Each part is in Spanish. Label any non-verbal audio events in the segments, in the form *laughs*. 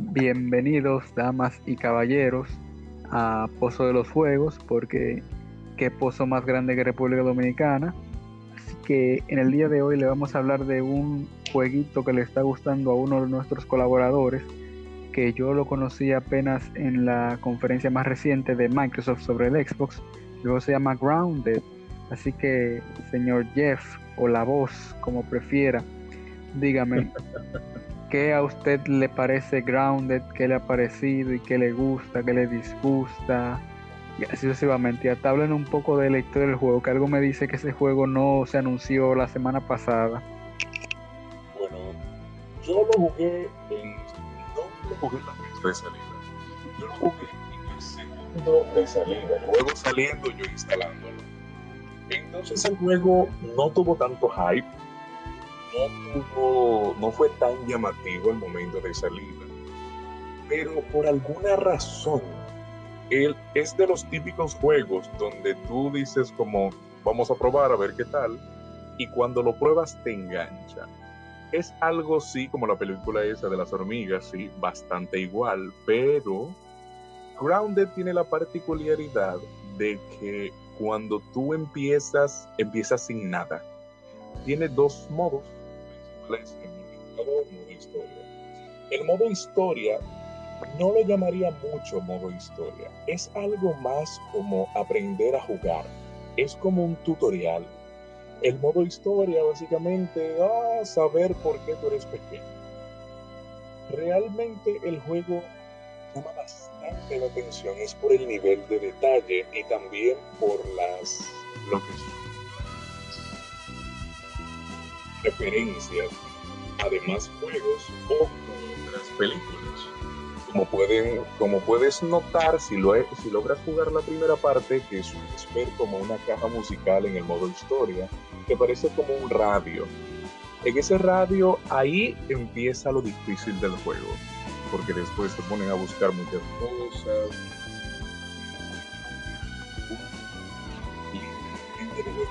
Bienvenidos, damas y caballeros, a Pozo de los Fuegos, porque qué pozo más grande que República Dominicana. Así que en el día de hoy le vamos a hablar de un jueguito que le está gustando a uno de nuestros colaboradores, que yo lo conocí apenas en la conferencia más reciente de Microsoft sobre el Xbox. Luego se llama Grounded. Así que, señor Jeff, o la voz, como prefiera, dígame, *laughs* ¿qué a usted le parece Grounded? ¿Qué le ha parecido y qué le gusta, qué le disgusta? Y así sucesivamente. Y hablen un poco de la historia del juego, que algo me dice que ese juego no se anunció la semana pasada. Bueno, yo lo jugué en. No lo jugué en la fecha de salida. Yo lo jugué en el segundo de salida. El juego saliendo, yo instalándolo. Entonces el juego no tuvo tanto hype no, fue tan llamativo el momento de salida. Pero por alguna razón, él es de los típicos juegos donde tú dices como, vamos a probar a ver qué tal, y cuando lo pruebas te engancha. Es algo sí, como la película esa de las hormigas, sí, bastante igual, pero Grounded tiene la particularidad de que cuando tú empiezas, empiezas sin nada. Tiene dos modos el modo historia. No lo llamaría mucho modo historia. Es algo más como aprender a jugar. Es como un tutorial. El modo historia básicamente, a saber por qué tú eres pequeño. Realmente el juego llama bastante la atención es por el nivel de detalle y también por las lo que referencias además juegos o otras películas. Como, puedes notar, si, lo, si logras jugar la primera parte, que es ver como una caja musical en el modo historia, que parece como un radio. En ese radio, ahí empieza lo difícil del juego, porque después te ponen a buscar muchas cosas,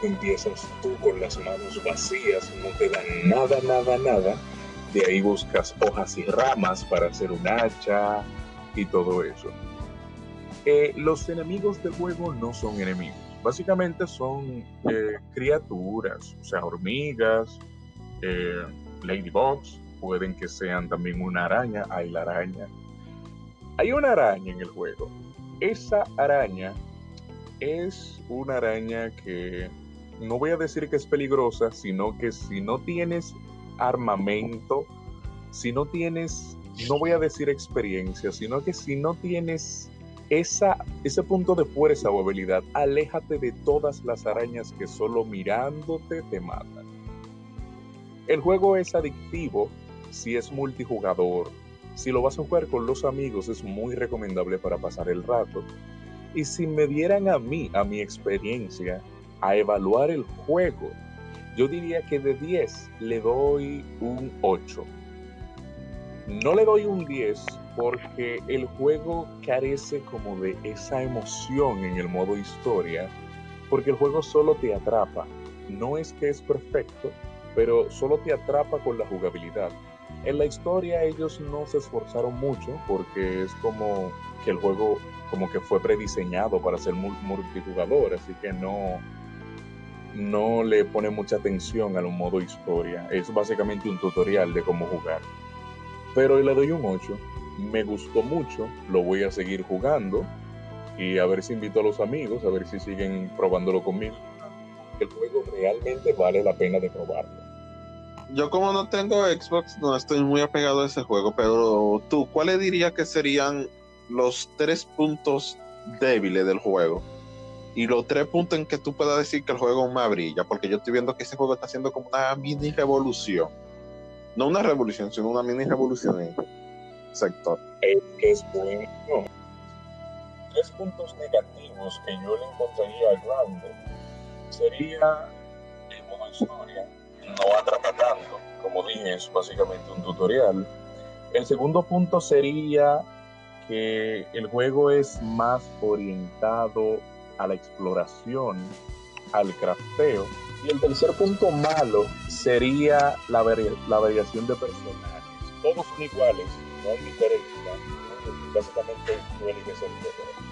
empiezas tú con las manos vacías, no te dan nada, nada, nada. De ahí buscas hojas y ramas para hacer un hacha y todo eso. Eh, los enemigos del juego no son enemigos. Básicamente son eh, criaturas, o sea, hormigas, eh, ladybugs, pueden que sean también una araña. Hay la araña. Hay una araña en el juego. Esa araña es una araña que no voy a decir que es peligrosa, sino que si no tienes armamento, si no tienes, no voy a decir experiencia, sino que si no tienes esa, ese punto de fuerza o habilidad, aléjate de todas las arañas que solo mirándote te matan. El juego es adictivo si es multijugador. Si lo vas a jugar con los amigos es muy recomendable para pasar el rato. Y si me dieran a mí, a mi experiencia, a evaluar el juego, yo diría que de 10 le doy un 8. No le doy un 10 porque el juego carece como de esa emoción en el modo historia, porque el juego solo te atrapa. No es que es perfecto, pero solo te atrapa con la jugabilidad. En la historia ellos no se esforzaron mucho porque es como que el juego como que fue prediseñado para ser multijugador, así que no, no le pone mucha atención al modo historia. Es básicamente un tutorial de cómo jugar. Pero le doy un 8. Me gustó mucho, lo voy a seguir jugando y a ver si invito a los amigos, a ver si siguen probándolo conmigo. El juego realmente vale la pena de probarlo. Yo como no tengo Xbox, no estoy muy apegado a ese juego, pero tú, ¿cuáles dirías que serían los tres puntos débiles del juego y los tres puntos en que tú puedas decir que el juego me brilla, porque yo estoy viendo que ese juego está haciendo como una mini revolución. No una revolución, sino una mini revolución en el sector. Es que es bueno. Tres puntos negativos que yo le encontraría a Grounded sería el modo historia, no atrapa tanto. Como dije, es básicamente un tutorial. El segundo punto sería que el juego es más orientado a la exploración, al crafteo. Y el tercer punto malo sería la, la variación de personajes. todos son iguales, no hay diferencia. Básicamente tú eliges el juego.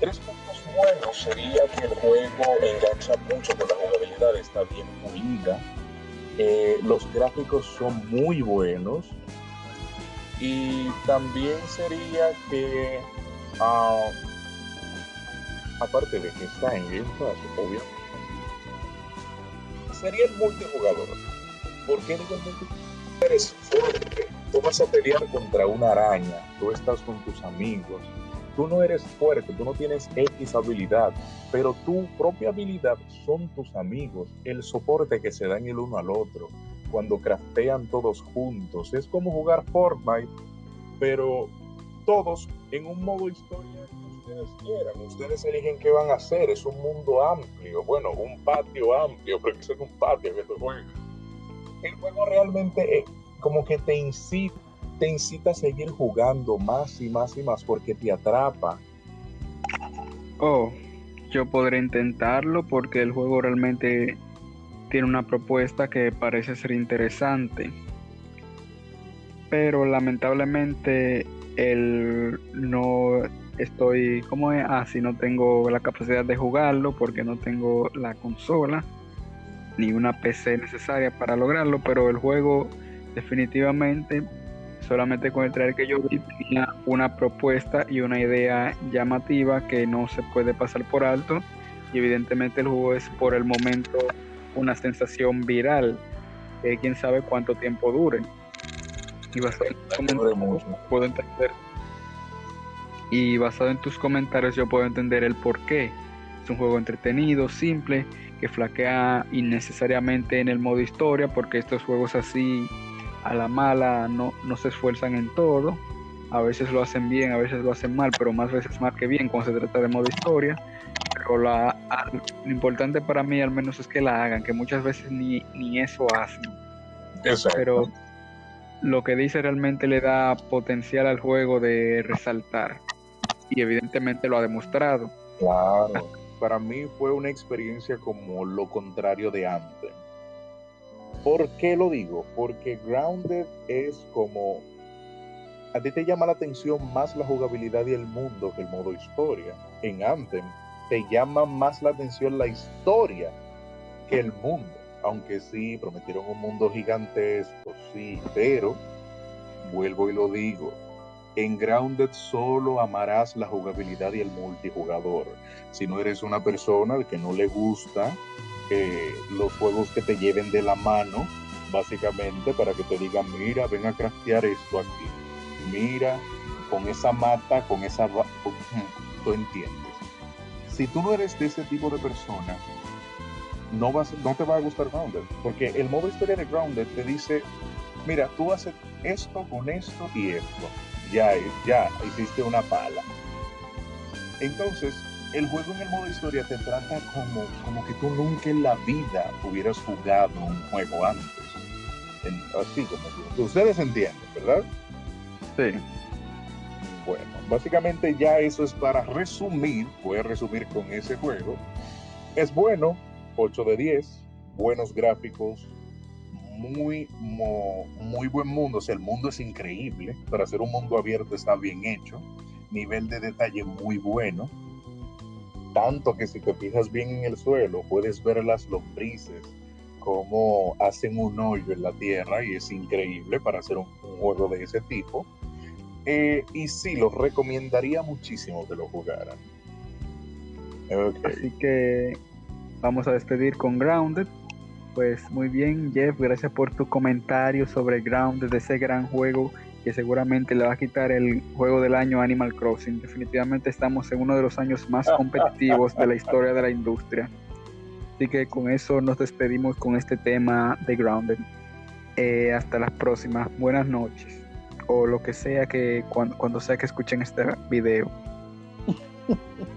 Tres puntos buenos sería que el juego engancha mucho con la jugabilidad, está bien pulida. Eh, los gráficos son muy buenos. Y también sería que, uh, aparte de que está en Game Pass, obviamente, sería el multijugador. ¿Por qué digo multijugador? Eres fuerte, tú vas a pelear contra una araña, tú estás con tus amigos, tú no eres fuerte, tú no tienes X habilidad, pero tu propia habilidad son tus amigos, el soporte que se dan el uno al otro, cuando craftean todos juntos. Es como jugar Fortnite, pero todos en un modo historia ustedes quieran. Ustedes eligen qué van a hacer. Es un mundo amplio, bueno, un patio amplio, *laughs* porque es un patio que tú juegas. El juego realmente eh, como que te incita te incita a seguir jugando más y más y más porque te atrapa. Oh, yo podré intentarlo porque el juego realmente tiene una propuesta que parece ser interesante. Pero lamentablemente el no estoy como es así no tengo la capacidad de jugarlo porque no tengo la consola ni una PC necesaria para lograrlo, pero el juego definitivamente solamente con el trailer que yo vi tenía una propuesta y una idea llamativa que no se puede pasar por alto y evidentemente el juego es por el momento una sensación viral que quién sabe cuánto tiempo dure. Y comentarios puedo entender y basado en tus comentarios yo puedo entender el por qué es un juego entretenido simple que flaquea innecesariamente en el modo historia porque estos juegos así a la mala no, no se esfuerzan en todo. A veces lo hacen bien, a veces lo hacen mal, pero más veces mal que bien cuando se trata de modo historia. Pero la, lo importante para mí al menos es que la hagan, que muchas veces ni, ni eso hacen. Pero lo que dice realmente le da potencial al juego de resaltar. Y evidentemente lo ha demostrado. Claro. *laughs* Para mí fue una experiencia como lo contrario de antes ¿Por qué lo digo? Porque Grounded es como... A ti te llama la atención más la jugabilidad y el mundo que el modo historia. En Anthem te llama más la atención la historia que el mundo. Aunque sí, prometieron un mundo gigantesco, sí, pero vuelvo y lo digo, en Grounded solo amarás la jugabilidad y el multijugador. Si no eres una persona que no le gusta los juegos que te lleven de la mano, básicamente, para que te digan, mira, ven a craftear esto aquí. Mira, con esa mata, con esa... *laughs* Tú entiendes. Si tú no eres de ese tipo de persona, no, vas, no te va a gustar Grounded, porque el modo historia de Grounded te dice, mira, tú haces esto con esto y esto. Ya, ya hiciste una pala. Entonces, el juego en el modo historia te trata como, como que tú nunca en la vida hubieras jugado un juego antes. así como. Ustedes entienden, ¿verdad? Sí. Bueno, básicamente ya eso es para resumir, voy a resumir con ese juego. Es bueno, 8 de 10, buenos gráficos, muy, muy buen mundo, o el mundo es increíble, para hacer un mundo abierto está bien hecho, nivel de detalle muy bueno, tanto que si te fijas bien en el suelo, puedes ver las lombrices, cómo hacen un hoyo en la tierra y es increíble para hacer un, juego de ese tipo. Eh, y sí, los recomendaría muchísimo que lo jugaran. Así que vamos a despedir con Grounded. Pues muy bien, Jeff, gracias por tu comentario sobre Grounded, de ese gran juego que seguramente le va a quitar el juego del año Animal Crossing. Definitivamente estamos en uno de los años más *laughs* competitivos de la historia de la industria. Así que con eso nos despedimos con este tema de Grounded. Eh, hasta las próximas. Buenas noches. O lo que sea que cuando, cuando sea que escuchen este video. *laughs*